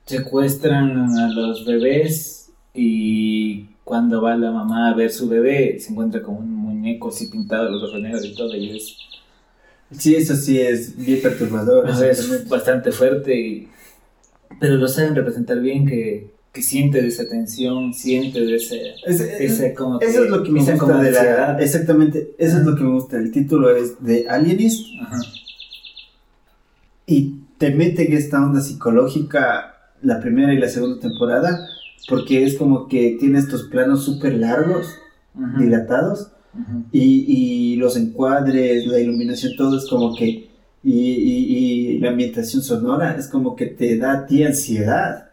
secuestran a los bebés y cuando va la mamá a ver su bebé se encuentra con un muñeco así pintado, los ojos negros y todo, y es Sí, eso sí es bien perturbador. Es bastante fuerte, y- pero lo saben representar bien, que, que siente de esa tensión, siente de ese, Es- es- ese como que, Eso es lo que me gusta como de la... Exactamente, eso es lo que me gusta. El título es de Alienist y te mete en esta onda psicológica la primera y la segunda temporada porque es como que tiene estos planos súper largos, dilatados, y, y los encuadres, la iluminación, todo es como que, y, y- y la ambientación sonora es como que te da a ti ansiedad.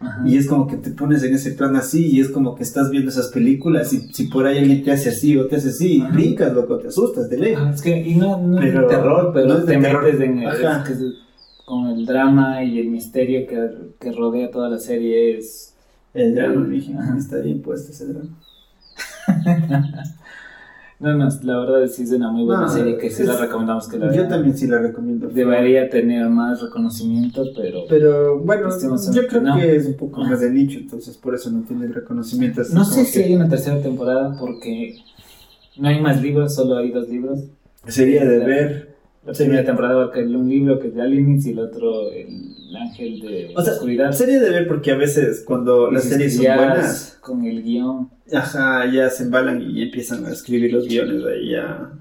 Ajá. Y es como que te pones en ese plan así y es como que estás viendo esas películas y si por ahí alguien te hace así o te hace así, Ajá. brincas, loco, te asustas de lejos. Ah, Es que, y no, no es de terror, pero no es de te terror. metes en el, es que es- con el drama y el misterio que, que rodea toda la serie es... El drama, Ajá. está bien puesto ese drama. No, no, la verdad es que es una muy buena No, serie que sí es- la recomendamos que la Yo vean. también sí la recomiendo. Debería tener más reconocimiento, pero... Pero bueno, Lastimosamente, yo creo no. que es un poco más de nicho, entonces por eso no tiene reconocimiento. No sé si que- hay una tercera temporada porque no hay más libros, solo hay dos libros. Sería de ver. La primera temporada abarca el- un libro que es de Aliens y el otro el ángel de O sea, oscuridad. Sería de ver porque a veces cuando las Y series son buenas, Con el guion. ajá, ya se embalan y empiezan a escribir los guiones ahí ya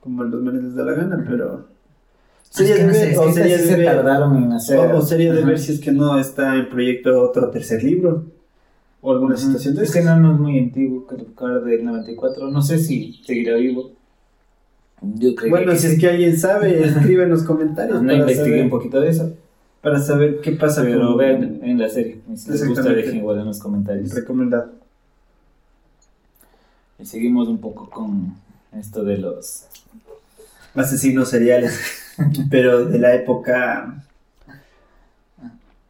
como a los manes les da la gana, pero sería de ver, o sería de ver, tardaron en hacer. o, sería de ver si es que no está en proyecto otro tercer libro o alguna Ajá. situación de Es que no, no es muy antiguo, creo del 94. No sé si seguirá vivo. Yo creo Bueno, que si es que alguien sabe, escribe en los comentarios No para, investigué saber, un poquito de eso, para saber qué pasa pero vean en la serie. Si les gusta, dejen igual en los comentarios. recomendado. Y seguimos un poco con esto de los. asesinos seriales, pero de la época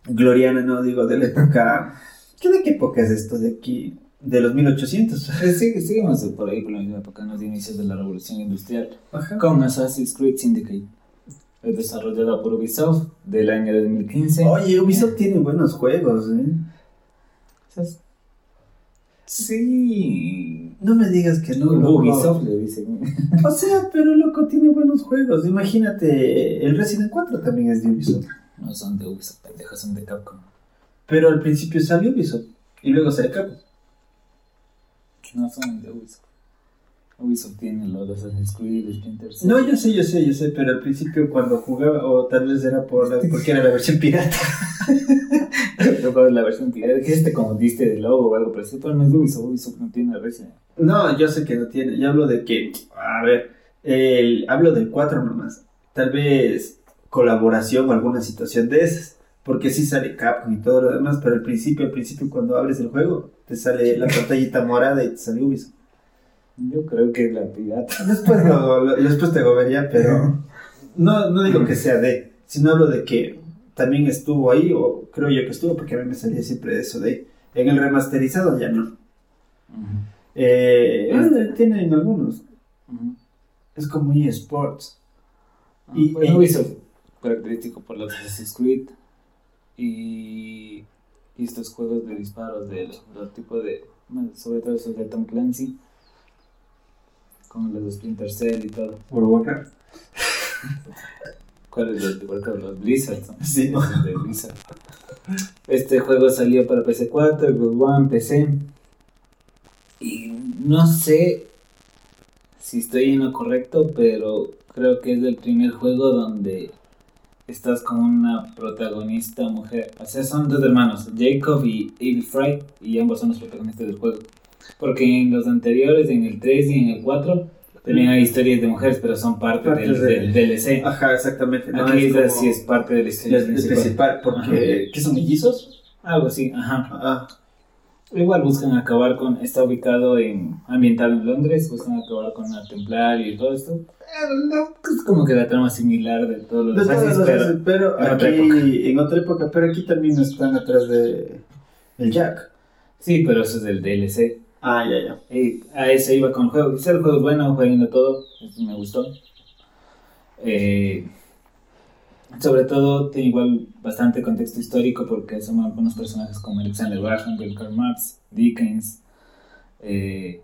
gloriana, no digo de la época. ¿Qué de qué época es esto de aquí? De los 1800. Eh, sí, seguimos por ahí por la misma época, en los inicios de la revolución industrial. Ajá. Con Assassin's Creed Syndicate. Es desarrollada por Ubisoft del año 2015. Oye, Ubisoft tiene buenos juegos, ¿eh? Sí. No me digas que no. loco. Ubisoft le dicen. O sea, pero loco, tiene buenos juegos. Imagínate, el Resident 4 también es de Ubisoft. No son de Ubisoft, pendejos, son de Capcom. Pero al principio salió Ubisoft y luego se acabó. No son de Ubisoft. Ubisoft tiene los de Assassin's Creed, Splinter Cell. No, yo sé, yo sé, yo sé, pero al principio cuando jugaba, o tal vez era por la- porque era la versión pirata. Luego la versión pirata, que este como diste de logo o algo pero no es Ubisoft, Ubisoft no tiene Resident. No, yo sé que no tiene. Yo hablo de que, a ver, el, hablo del 4 nomás. Tal vez colaboración o alguna situación de esas. Porque sí sale Capcom y todo lo demás, pero al principio, al principio cuando abres el juego, te sale la pantallita morada y te sale Ubisoft. Yo creo que es la pirata. Después, lo- lo- después te gobería, pero no, no digo que sea de, sino hablo de que también estuvo ahí, o creo yo que estuvo, porque a mí me salía siempre eso de ahí. En el remasterizado ya no. Eh, ah, tienen algunos. Es como eSports. Y- Y, Ubisoft, característico por los Assassin's Creed y, y estos juegos de disparos de los tipos de, sobre todo esos de Tom Clancy, con los de Splinter Cell y todo. Of Warcraft. ¿Cuáles los de Warcraft? Los Blizzard. ¿no? Sí. Los de Blizzard. Este juego salió para PC4, Xbox One, PC. Y no sé si estoy en lo correcto, pero creo que es el primer juego donde estás con una protagonista mujer. O sea, son dos hermanos, Jacob y Evie Fry, y ambos son los protagonistas del juego. Porque en los anteriores, en el 3 y en el 4, también hay historias de mujeres, pero son parte Parte del, de- del DLC. Ajá, exactamente. No, Aquí es es, como- sí es parte de la historia es principal. principal, porque... ¿Qué son mellizos? Algo así, ajá. Ah, Igual buscan acabar con, está ubicado en, ambientado en Londres, buscan acabar con la Templario y todo esto. Eh, Es como que la trama similar de todos los de Assassin's, las pero pero en otra aquí, en otra época, pero aquí también están atrás de el Jack. sí, pero eso es del DLC. Ah, ya, ya. Y a ese iba con el juego. Dice el juego es bueno, jueguenlo todo, eso me gustó. Eh, sobre todo tiene igual bastante contexto histórico porque son algunos personajes como Alexander Graham Bell, Karl Marx, Dickens, eh,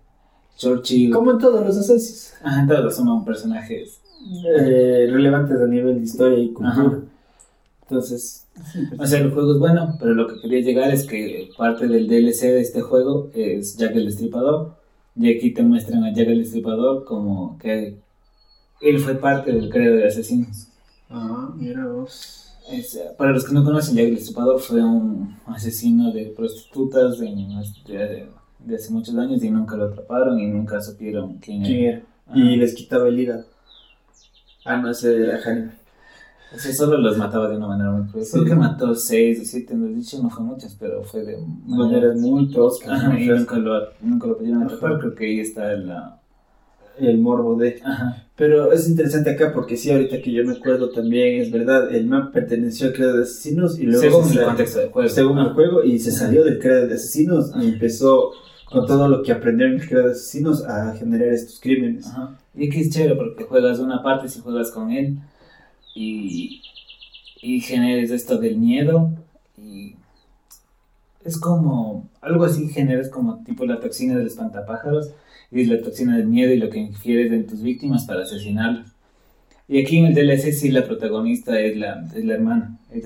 Churchill. Como en todos los Assassins. Ajá, todos son personajes. Eh, relevantes a nivel de historia y cultura. Ajá. Entonces, O sea, el juego es bueno, pero lo que quería llegar es que parte del DLC de este juego es Jack el Destripador. Y aquí te muestran a Jack el Destripador como que él fue parte del credo de asesinos. ah, mira vos. Es, para los que no conocen, Jack el Destripador fue un asesino de prostitutas de, de- de hace muchos años y nunca lo atraparon y nunca supieron quién ¿Quién era. era? Y les quitaba el hígado. Ah, no, ese era Hannibal. O sea, solo los mataba de una manera muy cruel. Creo Sí. que mató seis o siete, no he dicho, no fue muchas, pero fue de Maneras muy toscas. Ajá, muy y nunca lo, nunca lo pudieron atrapar, creo que ahí está la... El morbo de. Ajá. Pero es interesante acá porque sí, ahorita que yo me acuerdo también, es verdad, el man perteneció al credo de asesinos y luego Según se el sal- contexto del juego. según el juego y se salió del credo de asesinos y empezó con todo lo que aprendió en el credo de asesinos a generar estos crímenes. Ajá. Y aquí es chévere porque juegas una parte si juegas con él y, y generes esto del miedo y es como algo así generas como tipo la toxina del espantapájaros y la toxina del miedo y lo que infieres en tus víctimas para asesinarlas. Y aquí en el DLC sí la protagonista es la, es la hermana, es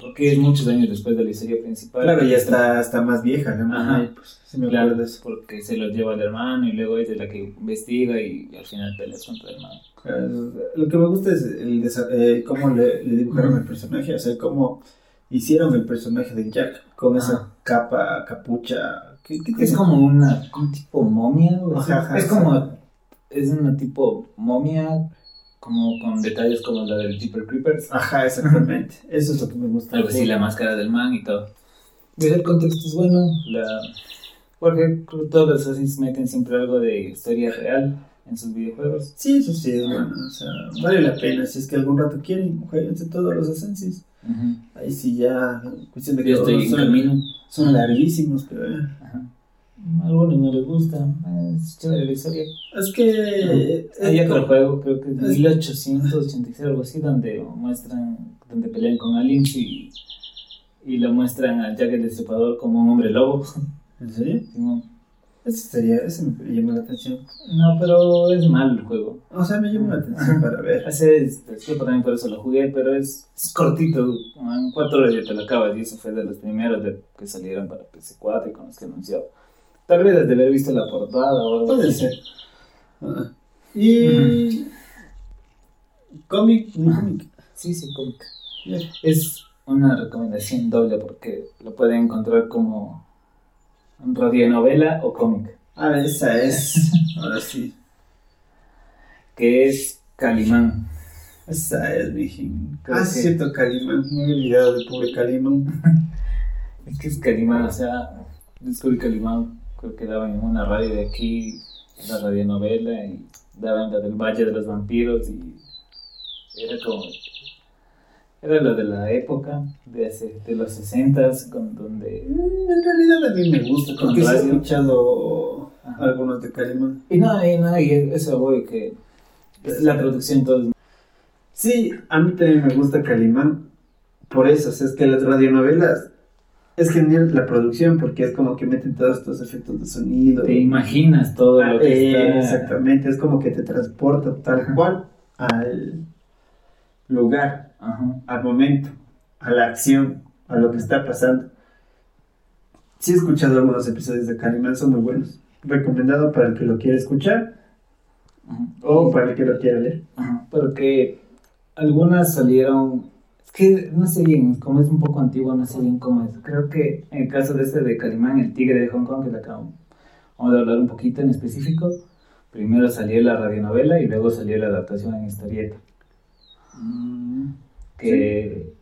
porque es muchos años después de la historia principal. Claro, ya está, está más vieja, ¿no? Ajá. Pues, me Claro, porque se lo lleva al hermano y luego es de la que investiga y, al final pelea contra el hermano. Eh, Lo que me gusta es el eh, cómo le, le dibujaron el personaje, o sea, cómo hicieron el personaje de Jack con esa capa, capucha. ¿Qué, qué Es como una un tipo momia, o sea, Ajá, ajá, es como es una tipo momia como con detalles como la del Jeeper Creepers, Ajá, exactamente. Eso es lo que me gusta. algo así la máscara del man y todo. Y el contexto es bueno, la porque todos los Assassins meten siempre algo de historia real en sus videojuegos. Sí, eso sí es bueno. O sea, vale la pena. Si es que algún rato quieren, jueguense todos los Ascensis. Ahí sí ya, cuestión de que Yo estoy en son, camino. son larguísimos, pero eh. Ajá. A algunos no les gusta, es chévere la historia. es que Hay otro juego, creo que es es- 1886 algo así, donde muestran, donde pelean con aliens y, y lo muestran a Jack el Destripador como un hombre lobo. ¿En serio? Simón. Ese sería, ese me llamó la atención. No, pero es malo el juego. O sea, me llamó la atención para ver. Hace este, tiempo también por eso lo jugué, pero es, es cortito, en cuatro horas ya te lo acabas y eso fue de los primeros de, que salieron para PC4 y con los que anunció. Tal vez desde haber visto la portada o algo Puede ser. Ah. Y. Cómic, cómic. Sí, sí, cómic. Es una recomendación doble porque lo pueden encontrar como radionovela o cómic, Ah, esa es. Ahora sí. que es Calimán. Esa es. Creo Ah, que- sí, cierto, Calimán. Me había olvidado del pobre Calimán. Es que es Calimán, o sea, descubrí Calimán, creo que daban en una radio de aquí, la radionovela, y daban la del Valle de los Vampiros, y era como. Era lo de la época, de, hace, de los 60s, con donde. Mm, En realidad a mí me gusta, porque he escuchado Ajá. algunos de Calimán. Y no, y no, y eso voy, que la producción todo Sí, a mí también me gusta Calimán. Por eso, o sea, es que las radionovelas es genial la producción porque es como que meten todos estos efectos de sonido. Te imaginas todo Ah, lo que eh, está. Exactamente, es como que te transporta tal cual al lugar, Ajá. al momento, a la acción, a lo que está pasando. Sí he escuchado algunos episodios de Calimán, son muy buenos. Recomendado para el que lo quiera escuchar Ajá. o para el que lo quiera leer. Ajá, Porque algunas salieron. Es que no sé bien, como es un poco antiguo, no sé bien cómo es. Creo que en el caso de este de Calimán, el tigre de Hong Kong, que le acabamos vamos a hablar un poquito en específico. Primero salió la radionovela y luego salió la adaptación en historieta. Que.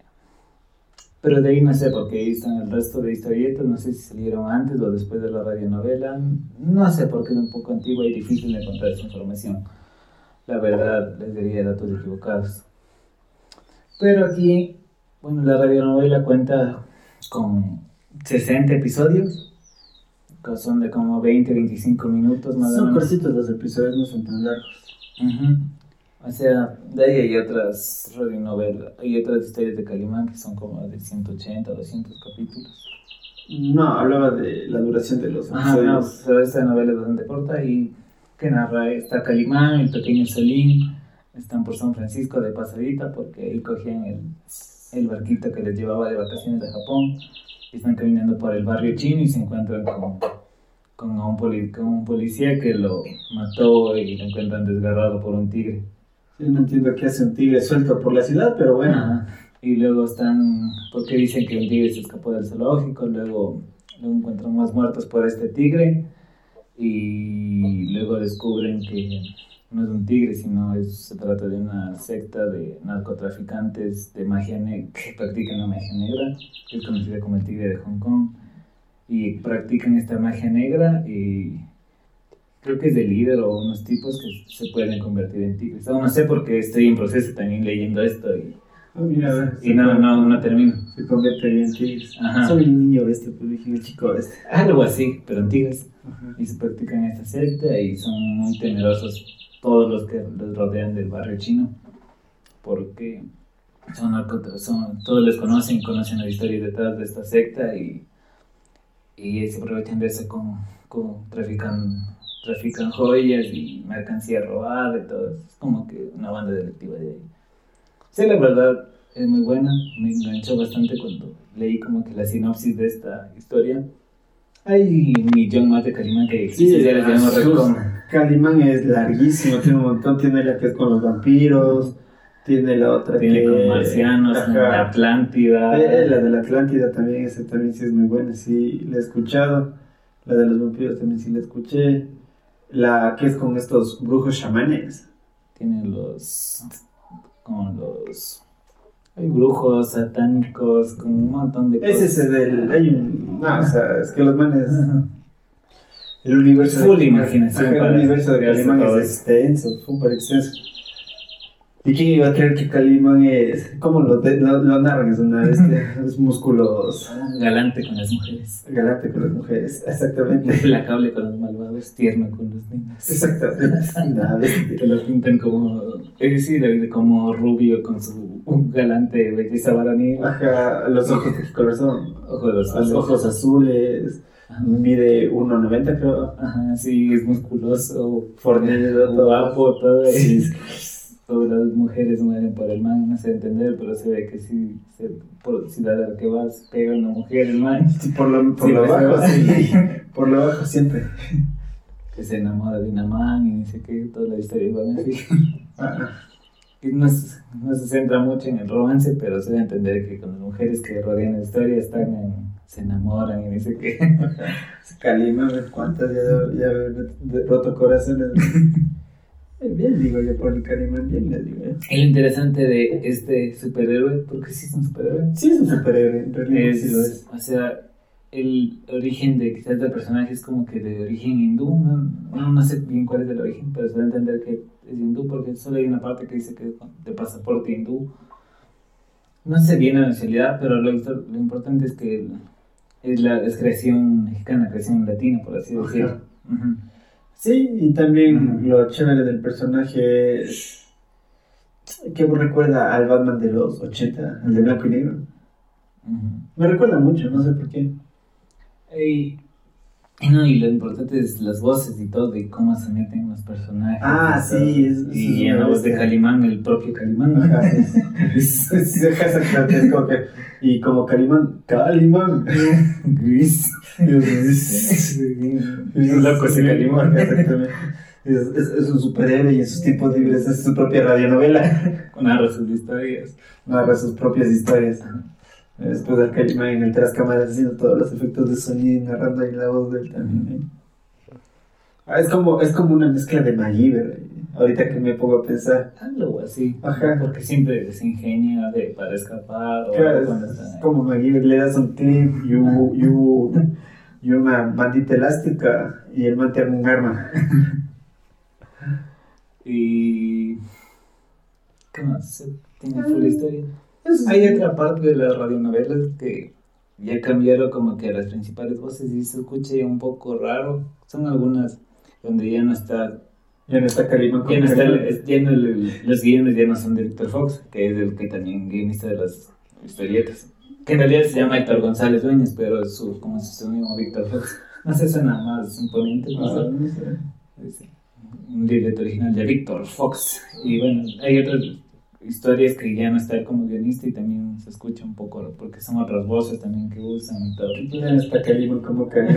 Pero de ahí no sé, porque ahí están el resto de historietas, no sé si salieron antes o después de la radionovela. No sé, porque es un poco antiguo y difícil de encontrar esa información. La verdad, les diría datos equivocados. Pero aquí, bueno, la radionovela cuenta con 60 episodios, que son de como 20, 25 minutos más o Son menos. cortitos los episodios, no son tan largos. Ujú. O sea, de ahí hay otras radionovelas, hay otras historias de Calimán que son como de 180, 200 capítulos. No, hablaba de la duración de los Ajá, no, episodios. pero esta novela es bastante corta y que narra, está Calimán, el pequeño Solín, están por San Francisco de pasadita porque ahí cogían el, el barquito que les llevaba de vacaciones a Japón y están caminando por el barrio chino y se encuentran con, con, un, poli- con un policía que lo mató y lo encuentran desgarrado por un tigre. Sí, no entiendo qué hace un tigre suelto por la ciudad, pero bueno. Y luego están, porque dicen que un tigre se escapó del zoológico, luego, luego encuentran más muertos por este tigre y luego descubren que no es un tigre, sino es, se trata de una secta de narcotraficantes de magia que practican la magia negra, que es conocida como el tigre de Hong Kong, y practican esta magia negra y creo que es de líder o unos tipos que se pueden convertir en tigres. no sé porque estoy en proceso también leyendo esto y, ah, y no, no, no termino. Se convierte en tigres. Soy un niño este, pues dije el chico. Algo así, pero en tigres. Y se practican esta secta y son muy temerosos todos los que los rodean del barrio chino porque son, son todos les conocen, conocen la historia detrás de esta secta y, y se aprovechan de eso con, con trafican trafican joyas y mercancía robada y todo. Es como que una banda delictiva de ahí. Sí, la verdad es muy buena. Me enganchó bastante cuando leí como que la sinopsis de esta historia. Hay un millón más de Calimán que sí, ya les Calimán es larguísimo, tiene un montón. Tiene la que es con los vampiros. Tiene la otra tiene que... con marcianos, la Atlántida. Eh, la de la Atlántida también, esa también sí es muy buena, sí, la he escuchado. La de los vampiros también sí la escuché la que es con estos brujos chamanes. Tiene los. como los. Hay brujos satánicos con un montón de cosas. Es ese del. Hay un. No, o sea, es que los manes. El universo. Full de, imaginación. El universo de Calimán es extenso, súper extenso. ¿Y quién iba a creer que Calimán es.? ¿Cómo lo, lo, narran? Es una. Los músculos. Galante con las mujeres. Galante con las mujeres, exactamente. Implacable con los malvados, tierno con los niños. Exactamente. Que lo pintan como. Es decir, como rubio con su galante belleza varonil. Ajá, los ojos, ¿qué color son? Ojos azules. Ojos azules. Mide 1,90 creo. Ajá, sí, es musculoso, fornido, guapo, todo. Sí todas las mujeres mueren por el man, no sé entender, pero se ve que si, se, por, si la que vas pega a una mujer, el man. por lo, por lo bajo, sí, por lo bajo siempre. Que se enamora de una man y dice que todas las historias van así. Ah. Y no, no, se centra mucho en el romance, pero se debe entender que con las mujeres que rodean la historia están en, se enamoran y dice que. Calima, ¿cuántas ya, ya roto corazones? Bien, digo yo, por el Calimán, bien le digo yo. lo interesante de este superhéroe, porque sí es un superhéroe. Sí es un superhéroe, en realidad es, sí lo es. O sea, el origen de quizás del personaje es como que de origen hindú, no, no, sé bien cuál es el origen, pero se da a entender que es hindú porque solo hay una parte que dice que es de pasaporte hindú. No sé bien la nacionalidad, pero lo, lo importante es que es la es creación mexicana, creación latina, por así decirlo. Sí, y también lo chévere del personaje es que recuerda al Batman de los 80, el de blanco y negro. Me recuerda mucho, no sé por qué. Y, no, y lo importante es las voces y todo, y cómo se meten los personajes. Ah, sí, es, Y en la voz de Calimán, el propio Calimán. es, es, como que, y como Calimán, Calimán. Gris. es un loco ese Calimán, exactamente. Es, es, un superhéroe y en sus tiempos libres es su propia radionovela. Narra sus historias. Narra sus propias historias. Después del Calimán en el tras cámaras haciendo todos los efectos de sonido y narrando ahí la voz de él también. ¿eh? Ah, es, como, es como una mezcla de MacGyver. Ahorita que me pongo a pensar. Algo así. Ajá. Porque siempre se ingenia de, para escapar. O claro, es, como MacGyver, le das un clip y, un, y, una bandita elástica y el man te un arma. y. ¿Qué más? ¿Tiene full historia? Hay otra parte de las radionovelas que ya cambiaron como que las principales voces y se escucha un poco raro. Son algunas donde ya no está... Ya no está Karima Ya no está, ya no, los guiones ya no son de Víctor Fox, que es el que también guionista de las historietas. Que en realidad se llama Héctor González Dueñas, pero es su, como su seudónimo Víctor Fox. No sé, suena más imponente. No, ah, no sé. un libreto original de Víctor Fox. Y bueno, hay otras historias que ya no está como guionista y también se escucha un poco, porque son otras voces también que usan y todo. Ya no está Karim como pues.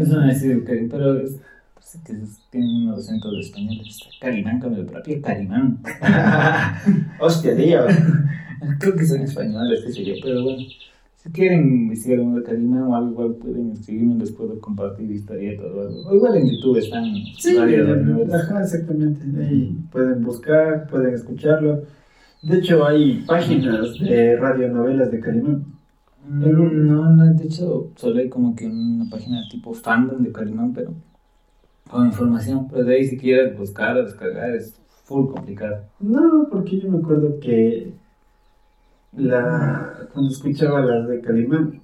Eso no es Karim, pero es, parece que tiene unos acentos de español. Está Calimán como el propio Calimán. Hostia, tío. Creo que son españoles, qué sé yo, pero bueno. Si quieren investigar uno de Calimán o algo, igual pueden escribirme, les puedo compartir historietas o algo. O igual en YouTube están Sí, novelas. ajá, exactamente. Ahí pueden buscar, pueden escucharlo. De hecho, hay páginas de radionovelas de Calimán. Mm, No, no, de hecho, solo hay como que una página tipo fandom de Calimán, pero con información. Pero de ahí, si quieres buscar o descargar, es full complicado. No, porque yo me acuerdo que la cuando escuchaba las de Calimán,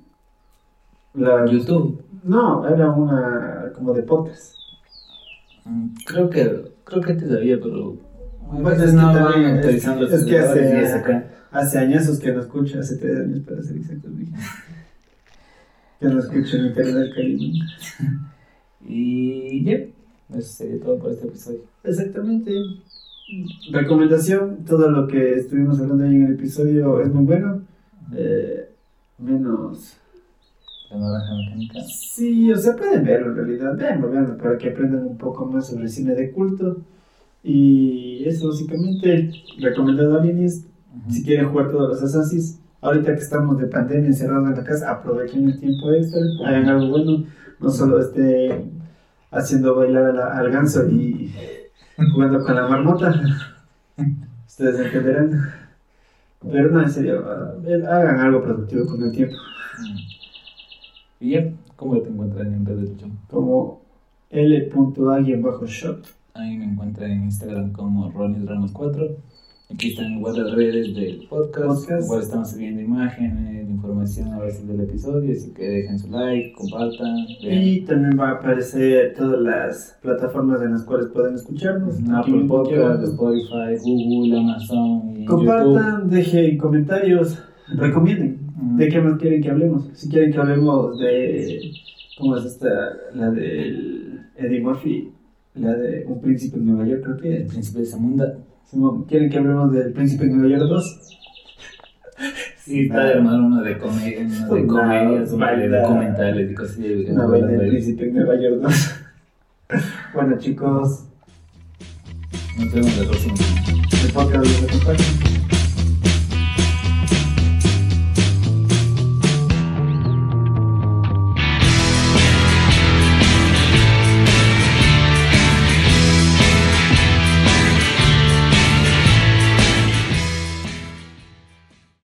la, YouTube. no, era una como de podcast. Mm, Creo que, creo que antes había, pero. Bueno, veces es que no van también- es- actualizando los es que hace- acá. Hace años que no escucho, hace tres años para ser exactos, dije. que no escucho mi canal de Calimán. Y ya, eso sería todo por este episodio. Exactamente. Recomendación, todo lo que estuvimos hablando ahí en el episodio es muy bueno. Eh, menos... La naranja mecánica. Sí, o sea, pueden verlo en realidad. Veanlo, veanlo, para que aprendan un poco más sobre cine de culto. Y eso básicamente, recomendado a Linis. Si quieren jugar todos los Assassin's, ahorita que estamos de pandemia encerrados en la casa, aprovechen el tiempo extra, hagan algo bueno. No solo estén haciendo bailar a la- al ganso y jugando con la marmota. Ustedes entenderán. Pero no, en serio, ah, hagan algo productivo con el tiempo. Ya, ¿cómo te encuentran en Lucho? Como L.A-shot. Ahí me encuentran en Instagram como Ronis Ramos 4. Aquí están igual las redes del podcast. Podcast. Igual estamos subiendo imágenes, información a veces del episodio, así que dejen su like, compartan. vean. Y también va a aparecer todas las plataformas en las cuales pueden escucharnos. Apple Podcast. Spotify, Google, Amazon y YouTube. Compartan, dejen comentarios, recomienden de qué más quieren que hablemos. Si quieren que hablemos de. ¿Cómo es esta? La del Eddie Murphy, la de Un Príncipe en Nueva York, creo que El príncipe de Zamunda. ¿Quieren que hablemos del Príncipe en Nueva York 2? Sí, está de armar uno de comedia, uno de comedias, uno de documentales y cosas así. Del Príncipe en Nueva York 2. bueno, chicos, Nos vemos la próxima. el podcast los acompaña.